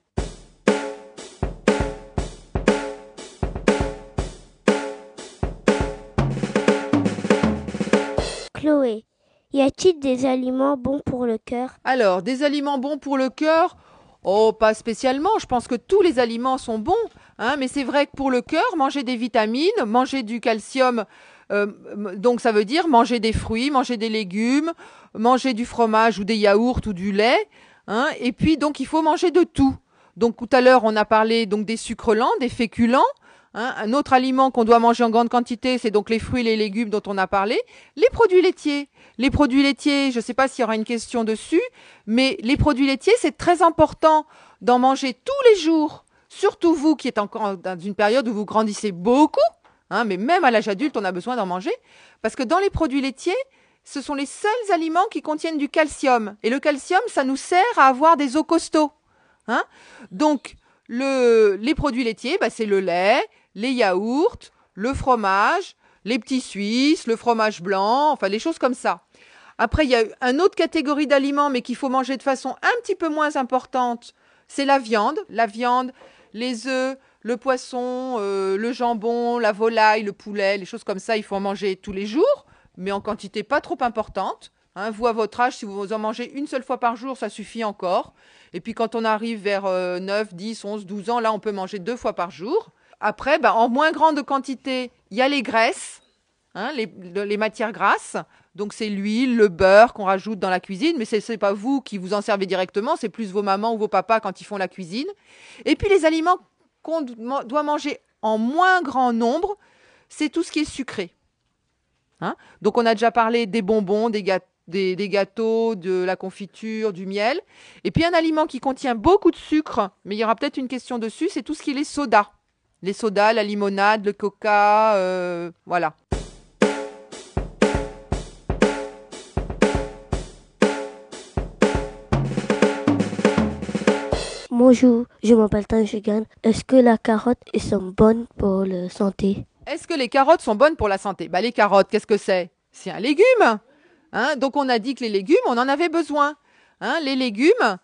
Chloé, y a-t-il des aliments bons pour le cœur? Alors, des aliments bons pour le cœur Oh, pas spécialement. Je pense que tous les aliments sont bons. Hein, mais c'est vrai que pour le cœur, manger des vitamines, manger du calcium, euh, donc ça veut dire manger des fruits, manger des légumes, manger du fromage ou des yaourts ou du lait. Hein, et puis donc il faut manger de tout. Donc tout à l'heure on a parlé donc des sucres lents, des féculents. Hein, un autre aliment qu'on doit manger en grande quantité, c'est donc les fruits et les légumes dont on a parlé. Les produits laitiers. Les produits laitiers, je ne sais pas s'il y aura une question dessus, mais les produits laitiers, c'est très important d'en manger tous les jours. Surtout vous qui êtes encore dans une période où vous grandissez beaucoup, hein, mais même à l'âge adulte, on a besoin d'en manger. Parce que dans les produits laitiers, ce sont les seuls aliments qui contiennent du calcium. Et le calcium, ça nous sert à avoir des os costauds. Hein Donc, le, les produits laitiers, bah, c'est le lait, les yaourts, le fromage, les petits suisses, le fromage blanc, enfin les choses comme ça. Après, il y a une autre catégorie d'aliments, mais qu'il faut manger de façon un petit peu moins importante, c'est la viande. La viande, les œufs, le poisson, euh, le jambon, la volaille, le poulet, les choses comme ça, il faut en manger tous les jours, mais en quantité pas trop importante. Hein, vous, à votre âge, si vous en mangez une seule fois par jour, ça suffit encore. Et puis quand on arrive vers 9, 10, 11, 12 ans, là, on peut manger deux fois par jour. Après, bah, en moins grande quantité, il y a les graisses, hein, les, matières grasses. Donc c'est l'huile, le beurre qu'on rajoute dans la cuisine, mais ce n'est pas vous qui vous en servez directement, c'est plus vos mamans ou vos papas quand ils font la cuisine. Et puis les aliments qu'on doit manger en moins grand nombre, c'est tout ce qui est sucré. Hein. Donc on a déjà parlé des bonbons, des gâteaux, de la confiture, du miel. Et puis un aliment qui contient beaucoup de sucre, mais il y aura peut-être une question dessus, c'est tout ce qui est les sodas les sodas, la limonade, le coca, euh, voilà. Bonjour, je m'appelle Tanjigan. Est-ce que la carotte sont bonnes pour la santé? Est-ce que les carottes sont bonnes pour la santé? Bah les carottes, qu'est-ce que c'est? C'est un légume. Hein? Donc on a dit que les légumes, on en avait besoin. Hein? Les légumes,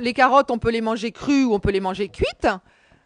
les carottes, on peut les manger crues ou on peut les manger cuites.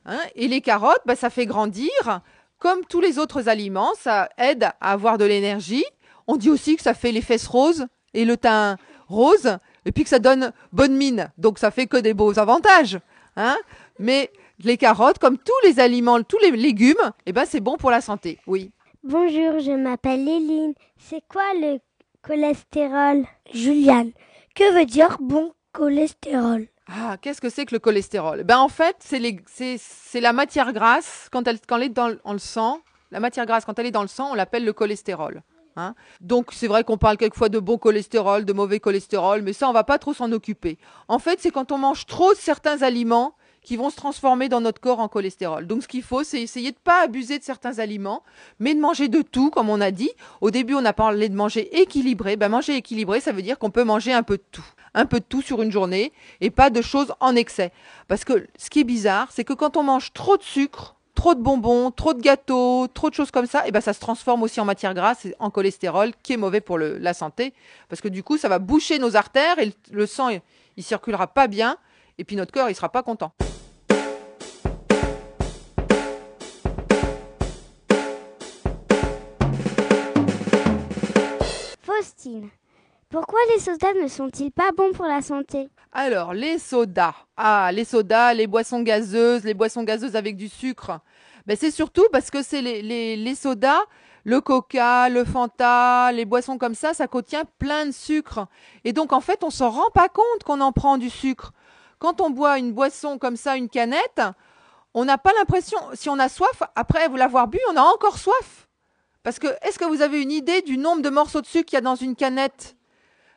Hein, et les carottes, bah, ça fait grandir. Comme tous les autres aliments, ça aide à avoir de l'énergie. On dit aussi que ça fait les fesses roses et le teint rose, et puis que ça donne bonne mine. Donc ça fait que des beaux avantages. Hein. Mais les carottes, comme tous les aliments, tous les légumes, eh ben, c'est bon pour la santé, oui. Bonjour, je m'appelle Léline. C'est quoi le cholestérol? Juliane, que veut dire bon cholestérol? Ah, qu'est-ce que c'est que le cholestérol? Ben en fait, c'est la matière grasse quand elle, est dans le sang. La matière grasse quand elle est dans le sang, on l'appelle le cholestérol. Hein. Donc c'est vrai qu'on parle quelquefois de bon cholestérol, de mauvais cholestérol, mais ça on va pas trop s'en occuper. En fait, c'est quand on mange trop certains aliments qui vont se transformer dans notre corps en cholestérol. Donc ce qu'il faut, c'est essayer de ne pas abuser de certains aliments, mais de manger de tout, comme on a dit. Au début, on a parlé de manger équilibré. Ben, manger équilibré, ça veut dire qu'on peut manger un peu de tout un peu de tout sur une journée et pas de choses en excès. Parce que ce qui est bizarre, c'est que quand on mange trop de sucre, trop de bonbons, trop de gâteaux, trop de choses comme ça, et ben ça se transforme aussi en matière grasse et en cholestérol qui est mauvais pour la santé parce que du coup ça va boucher nos artères et le, sang il, il, circulera pas bien et puis notre cœur il sera pas content. Faustine, pourquoi les sodas ne sont-ils pas bons pour la santé? Alors, les sodas. Ah, les sodas, les boissons gazeuses, les boissons gazeuses avec du sucre. Ben, c'est surtout parce que c'est les, les, sodas, le coca, le fanta, les boissons comme ça, ça contient plein de sucre. Et donc, en fait, on s'en rend pas compte qu'on en prend du sucre. Quand on boit une boisson comme ça, une canette, on n'a pas l'impression, si on a soif, après vous l'avoir bu, on a encore soif. Parce que, est-ce que vous avez une idée du nombre de morceaux de sucre qu'il y a dans une canette?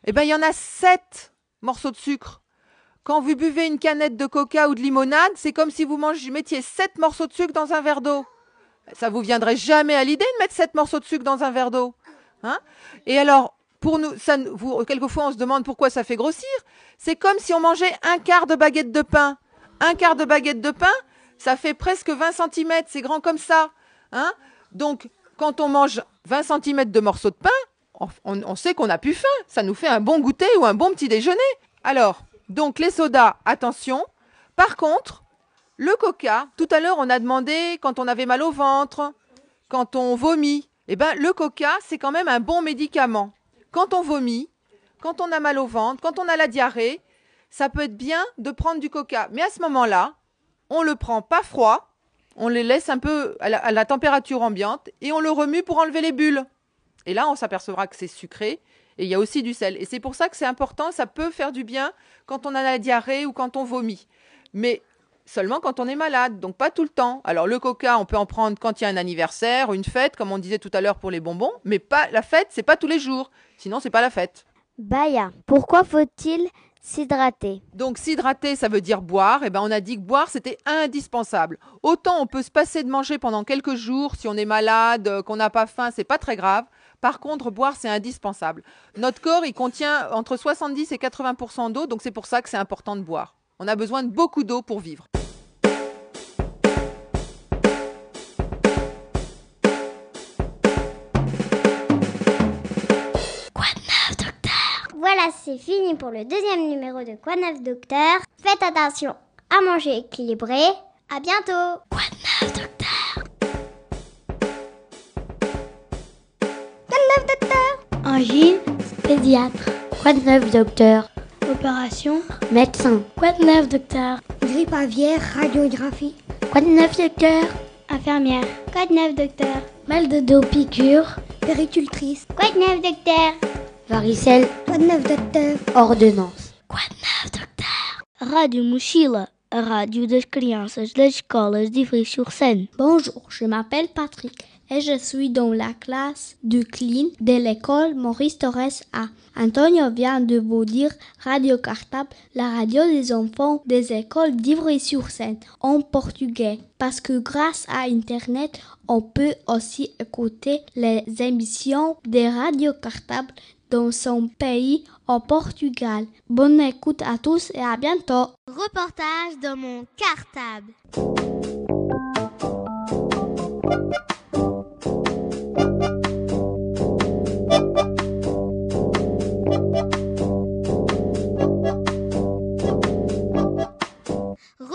Eh bien, il y en a sept morceaux de sucre. Quand vous buvez une canette de coca ou de limonade, c'est comme si vous mangez, mettiez sept morceaux de sucre dans un verre d'eau. Ça vous viendrait jamais à l'idée de mettre sept morceaux de sucre dans un verre d'eau. Hein? Et alors, pour nous, ça, vous, quelquefois on se demande pourquoi ça fait grossir. C'est comme si on mangeait un quart de baguette de pain. Un quart de baguette de pain, ça fait presque 20 cm, c'est grand comme ça. Hein? Donc, quand on mange 20 cm de morceaux de pain, on, sait qu'on a plus faim. Ça nous fait un bon goûter ou un bon petit déjeuner. Alors, donc les sodas, attention. Par contre, le coca, tout à l'heure on a demandé quand on avait mal au ventre, quand on vomit. Eh bien, le coca, c'est quand même un bon médicament. Quand on vomit, quand on a mal au ventre, quand on a la diarrhée, ça peut être bien de prendre du coca. Mais à ce moment-là, on le prend pas froid, on les laisse un peu à la température ambiante et on le remue pour enlever les bulles. Et là, on s'apercevra que c'est sucré et il y a aussi du sel. Et c'est pour ça que c'est important, ça peut faire du bien quand on a la diarrhée ou quand on vomit. Mais seulement quand on est malade, donc pas tout le temps. Alors le coca, on peut en prendre quand il y a un anniversaire, une fête, comme on disait tout à l'heure pour les bonbons, mais pas la fête, c'est pas tous les jours. Sinon, c'est pas la fête. Baya, pourquoi faut-il s'hydrater? Donc s'hydrater, ça veut dire boire. Et ben on a dit que boire c'était indispensable. Autant on peut se passer de manger pendant quelques jours si on est malade, euh, qu'on n'a pas faim, c'est pas très grave. Par contre, boire c'est indispensable. Notre corps, il contient entre 70 et 80% d'eau, donc c'est pour ça que c'est important de boire. On a besoin de beaucoup d'eau pour vivre. Voilà, c'est fini pour le deuxième numéro de Quoi neuf docteur Faites attention à manger équilibré. À bientôt. Quoi neuf docteur Angine, pédiatre. Quoi de neuf, docteur? Opération, Médecin. quoi de neuf, docteur? Grippe aviaire, radiographie. Quoi de neuf, docteur? Infirmière, Quoi de neuf docteur? Mal de dos, piqûre, Péricultrice. Quoi de neuf docteur? Varicelle. Quoi de neuf, docteur? Ordonnance. Rádio Mochila, a rádio das crianças das escolas de Ivry-sur-Seine. Bonjour, je m'appelle Patrick et je suis dans la classe de clean de l'école Maurice Torres A. Antonio vient de vous dire Radio Cartable, la radio des enfants des écoles d'Ivry-sur-Seine en portugais. Parce que grâce à Internet, on peut aussi écouter les émissions de Radio Cartable dans son pays au Portugal. Bonne écoute à tous et à bientôt. Reportage dans mon cartable.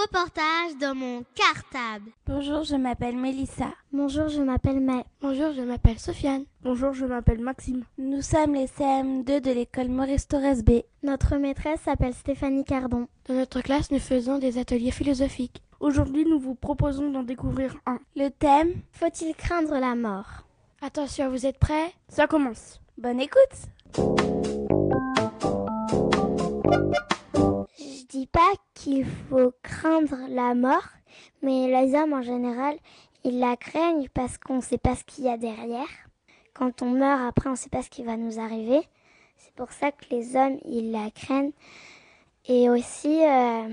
Reportage dans mon cartable. Bonjour, je m'appelle Mélissa. Bonjour, je m'appelle May. Bonjour, je m'appelle Sofiane. Bonjour, je m'appelle Maxime. Nous sommes les CM2 de l'école Maurice Torres B. Notre maîtresse s'appelle Stéphanie Cardon. Dans notre classe, nous faisons des ateliers philosophiques. Aujourd'hui, nous vous proposons d'en découvrir un. Le thème Faut-il craindre la mort? Attention, vous êtes prêts? Ça commence. Bonne écoute dis pas qu'il faut craindre la mort, mais les hommes en général, ils la craignent parce qu'on sait pas ce qu'il y a derrière. Quand on meurt, après, on sait pas ce qui va nous arriver. C'est pour ça que les hommes, ils la craignent. Et aussi, euh,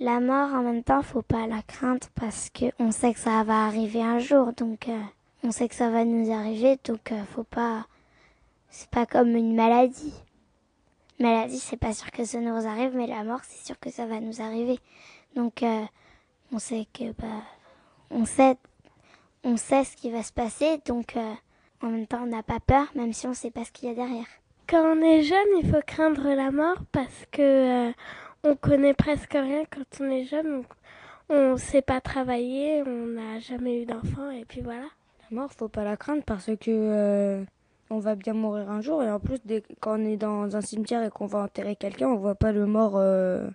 la mort, en même temps, faut pas la craindre parce que on sait que ça va arriver un jour. Donc, euh, on sait que ça va nous arriver. Donc, euh, faut pas. C'est pas comme une maladie. Maladie, c'est pas sûr que ça nous arrive, mais la mort, c'est sûr que ça va nous arriver. Donc, euh, on sait que, bah, on sait, on sait ce qui va se passer. Donc, euh, en même temps, on n'a pas peur, même si on sait pas ce qu'il y a derrière. Quand on est jeune, il faut craindre la mort parce que euh, on connaît presque rien quand on est jeune. On, on sait pas travailler, on n'a jamais eu d'enfant et puis voilà. La mort, faut pas la craindre parce que euh, on va bien mourir un jour et en plus dès, quand on est dans un cimetière et qu'on va enterrer quelqu'un, on voit pas le mort, euh,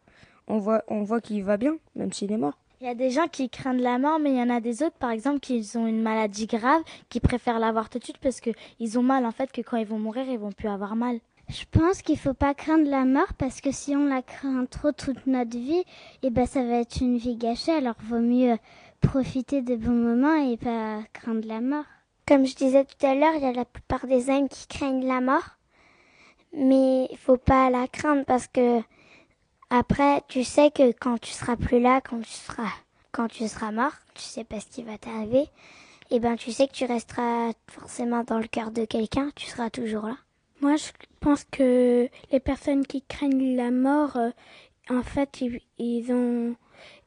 on voit on voit qu'il va bien même s'il est mort. Il y a des gens qui craignent la mort, mais il y en a des autres, par exemple, qui ont une maladie grave, qui préfèrent l'avoir tout de suite parce qu'ils ont mal, en fait, que quand ils vont mourir, ils vont plus avoir mal. Je pense qu'il faut pas craindre la mort parce que si on la craint trop toute notre vie, et ben ça va être une vie gâchée. Alors vaut mieux profiter des bons moments et pas craindre la mort. Comme je disais tout à l'heure, il y a la plupart des hommes qui craignent la mort, mais il faut pas la craindre parce que après, tu sais que quand tu seras plus là, quand tu seras, quand tu seras mort, tu sais pas ce qui va t'arriver. Et ben, tu sais que tu resteras forcément dans le cœur de quelqu'un. Tu seras toujours là. Moi, je pense que les personnes qui craignent la mort, euh, en fait, ils ont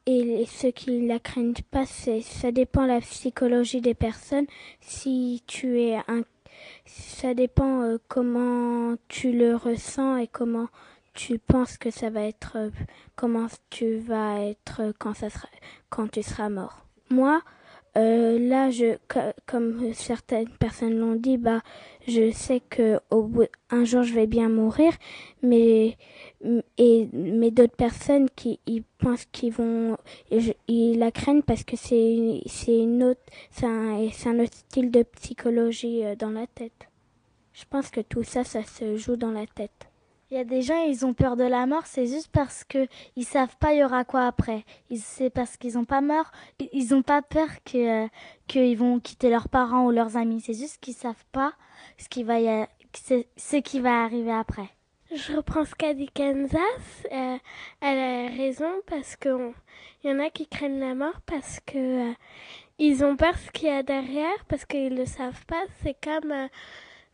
et ceux qui la craignent pas, ça dépend de la psychologie des personnes. Si tu es un, ça dépend euh, comment tu le ressens et comment tu penses que ça va être, euh, comment tu vas être quand ça sera, quand tu seras mort. Moi, euh, là, je, comme certaines personnes l'ont dit, bah, je sais que au bout un jour je vais bien mourir, mais et mais d'autres personnes qui ils pensent qu'ils vont, ils la craignent parce que c'est c'est une autre, c'est un, un autre style de psychologie euh, dans la tête. Je pense que tout ça, ça se joue dans la tête. Il y a des gens, ils ont peur de la mort, c'est juste parce que ils savent pas il y aura quoi après. C'est parce qu'ils ont pas peur, ils ont pas peur que euh, qu'ils vont quitter leurs parents ou leurs amis. C'est juste qu'ils savent pas ce qui va ce qui va arriver après. Je reprends ce qu'a dit Kansas. Euh, elle a raison parce que il y en a qui craignent la mort parce que euh, ils ont peur ce qu'il y a derrière parce qu'ils le savent pas. C'est comme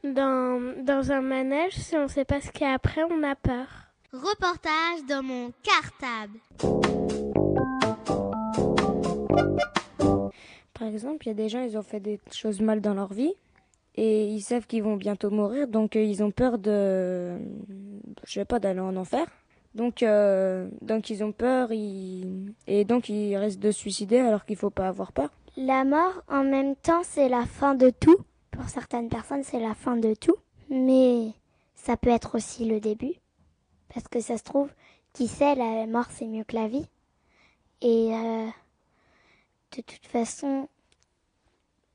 dans, dans un manège, si on ne sait pas ce qu'il y a après, on a peur. Reportage dans mon cartable. Par exemple, il y a des gens, ils ont fait des choses mal dans leur vie et ils savent qu'ils vont bientôt mourir, donc euh, ils ont peur de, je sais pas, d'aller en enfer. Donc, euh, donc ils ont peur, et donc ils restent de suicider alors qu'il faut pas avoir peur. La mort, en même temps, c'est la fin de tout. Pour certaines personnes, c'est la fin de tout, mais ça peut être aussi le début. Parce que ça se trouve, qui sait, la mort c'est mieux que la vie. Et euh, de toute façon,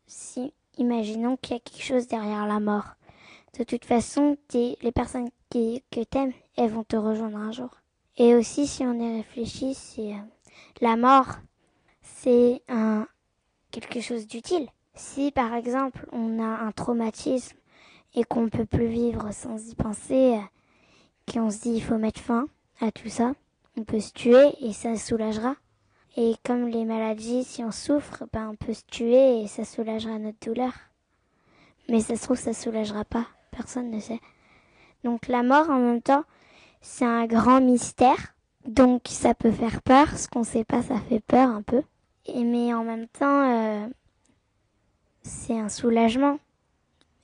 si imaginons qu'il y a quelque chose derrière la mort, de toute façon, les personnes qui, que t'aimes, elles vont te rejoindre un jour. Et aussi, si on y réfléchit, c'est euh, la mort, c'est un quelque chose d'utile. Si par exemple on a un traumatisme et qu'on ne peut plus vivre sans y penser, euh, qu'on se dit il faut mettre fin à tout ça, on peut se tuer et ça soulagera. Et comme les maladies, si on souffre, ben on peut se tuer et ça soulagera notre douleur. Mais ça se trouve, ça soulagera pas. Personne ne sait. Donc la mort, en même temps, c'est un grand mystère. Donc ça peut faire peur. Ce qu'on sait pas, ça fait peur un peu. Et mais en même temps, euh, c'est un soulagement.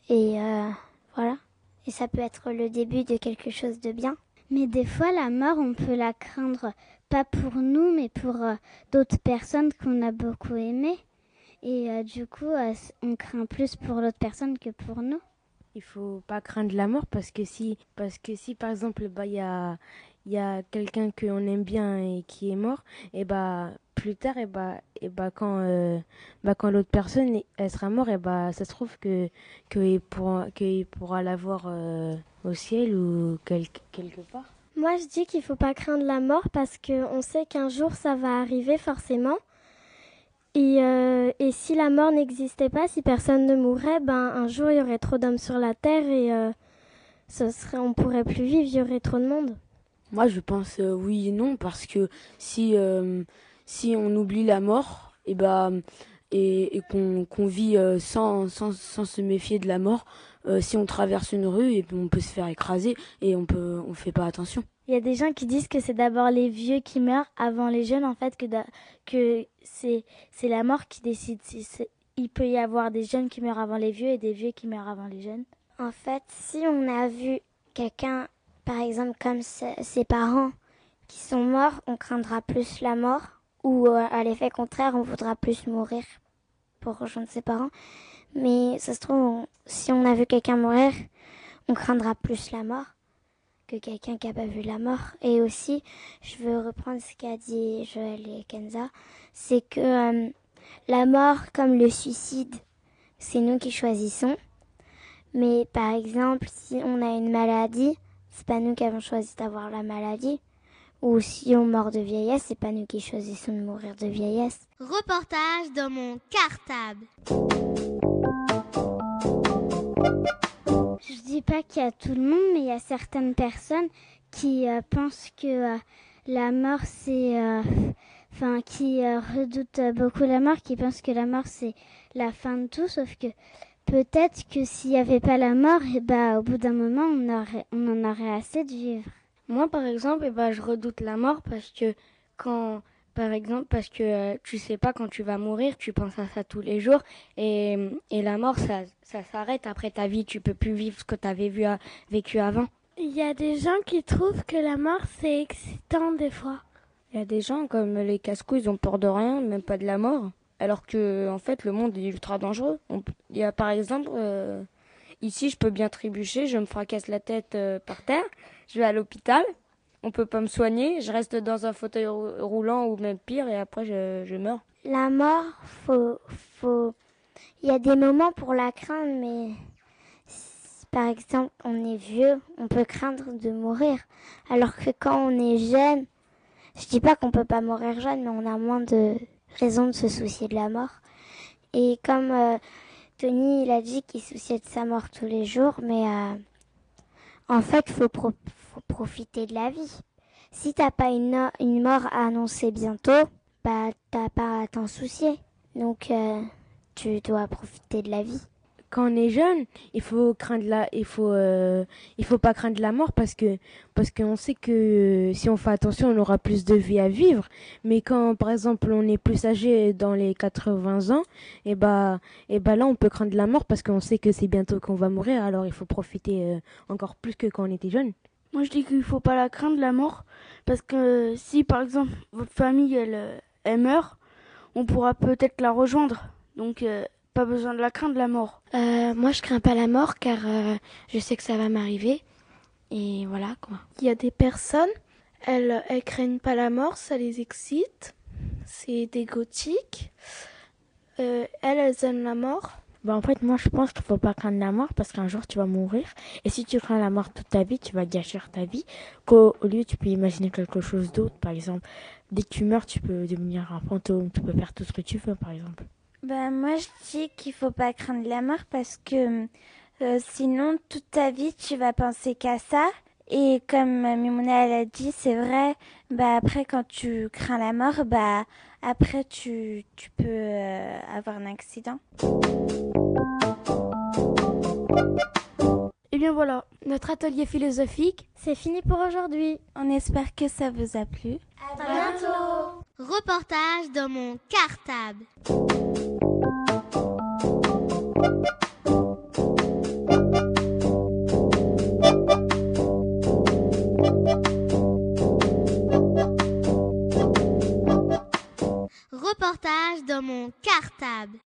Et euh, voilà. Et ça peut être le début de quelque chose de bien. Mais des fois, la mort, on peut la craindre pas pour nous, mais pour euh, d'autres personnes qu'on a beaucoup aimées. Et euh, du coup, on craint plus pour l'autre personne que pour nous. Il faut pas craindre la mort parce que si, parce que si par exemple, bah, il y a, y a quelqu'un qu'on aime bien et qui est mort, et bah plus tard, et bah, et bah quand, euh, bah quand l'autre personne elle sera morte, et bah ça se trouve que qu'il pourra, qu'il pourra la voir euh, au ciel ou quelque, quelque part. Moi, je dis qu'il faut pas craindre la mort parce que on sait qu'un jour ça va arriver forcément. Et, euh, et si la mort n'existait pas, si personne ne mourrait, ben un jour il y aurait trop d'hommes sur la terre et ce serait, on pourrait plus vivre, il y aurait trop de monde. Moi, je pense oui et non parce que si si on oublie la mort, et bah et, et qu'on vit euh, sans, sans, sans, se méfier de la mort, euh, si on traverse une rue, et on peut se faire écraser et on peut on fait pas attention. Il y a des gens qui disent que c'est d'abord les vieux qui meurent avant les jeunes, en fait, que, que c'est c'est la mort qui décide. il peut y avoir des jeunes qui meurent avant les vieux et des vieux qui meurent avant les jeunes. En fait, si on a vu quelqu'un, par exemple, comme ses parents qui sont morts, on craindra plus la mort ou euh, à l'effet contraire, on voudra plus mourir pour rejoindre ses parents. Mais ça se trouve, si on a vu quelqu'un mourir, on craindra plus la mort que quelqu'un qui n'a pas vu la mort. Et aussi, je veux reprendre ce qu'a dit Joël et Kenza, c'est que euh, la mort, comme le suicide, c'est nous qui choisissons. Mais par exemple, si on a une maladie, c'est pas nous qui avons choisi d'avoir la maladie ou si on meurt de vieillesse, c'est pas nous qui choisissons de mourir de vieillesse. Reportage dans mon cartable. Je dis pas qu'il y a tout le monde, mais il y a certaines personnes qui euh, pensent que euh, la mort c'est euh, enfin qui redoutent beaucoup la mort, qui pensent que la mort c'est la fin de tout, sauf que peut-être que s'il n'y avait pas la mort, et eh bah, au bout d'un moment on, aurait, on en aurait assez de vivre. Moi, par exemple, eh ben, je redoute la mort parce que quand, par exemple, parce que euh, tu sais pas quand tu vas mourir, tu penses à ça tous les jours et, et la mort, ça, ça s'arrête après ta vie. Tu peux plus vivre ce que tu avais vu, vécu avant. Il y a des gens qui trouvent que la mort c'est excitant des fois. Il y a des gens comme les casse ils ont peur de rien, même pas de la mort. Alors que, en fait, le monde est ultra dangereux. Il y a par exemple, euh, ici, je peux bien trébucher, je me fracasse la tête euh, par terre, je vais à l'hôpital, on peut pas me soigner, je reste dans un fauteuil roulant ou même pire et après je, meurs. La mort, il y a des moments pour la craindre, mais par exemple, on est vieux, on peut craindre de mourir. Alors que quand on est jeune, je dis pas qu'on peut pas mourir jeune, mais on a moins de raisons de se soucier de la mort. Et comme euh, Tony, il a dit qu'il souciait de sa mort tous les jours, mais euh, en fait, faut, faut profiter de la vie. Si t'as pas une, une mort à annoncer bientôt, bah t'as pas à t'en soucier. Donc euh, tu dois profiter de la vie quand on est jeune, il faut craindre la, il faut, euh, il faut pas craindre la mort parce que, parce qu'on sait que si on fait attention, on aura plus de vie à vivre. Mais quand, par exemple, on est plus âgé dans les 80 ans, et eh bah, et eh bah là, on peut craindre la mort parce qu'on sait que c'est bientôt qu'on va mourir. Alors, il faut profiter euh, encore plus que quand on était jeune. Moi, je dis qu'il faut pas la craindre la mort parce que si, par exemple, votre famille elle, elle meurt, on pourra peut-être la rejoindre. Donc euh, pas besoin de la craindre, la mort. Euh, moi, je crains pas la mort car euh, je sais que ça va m'arriver. Et voilà quoi. Il y a des personnes, elles, elles craignent pas la mort, ça les excite. C'est des gothiques. Euh, elles, elles aiment la mort. Bah en fait, moi, je pense qu'il faut pas craindre la mort parce qu'un jour, tu vas mourir. Et si tu crains la mort toute ta vie, tu vas gâcher ta vie. Qu'au lieu, tu peux imaginer quelque chose d'autre. Par exemple, dès que tu meurs, tu peux devenir un fantôme. Tu peux faire tout ce que tu veux, par exemple. Ben, moi, je dis qu'il faut pas craindre la mort parce que euh, sinon, toute ta vie, tu vas penser qu'à ça. Et comme Mimouna elle a dit, c'est vrai, bah après quand tu crains la mort, bah après tu, tu peux euh, avoir un accident. Et eh bien voilà, notre atelier philosophique, c'est fini pour aujourd'hui. On espère que ça vous a plu. À bientôt. Reportage dans mon cartable. Reportage dans mon cartable.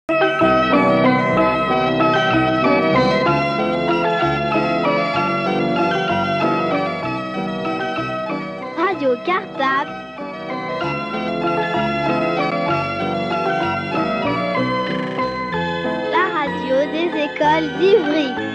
Radio Cartable. La radio des écoles d'Ivry.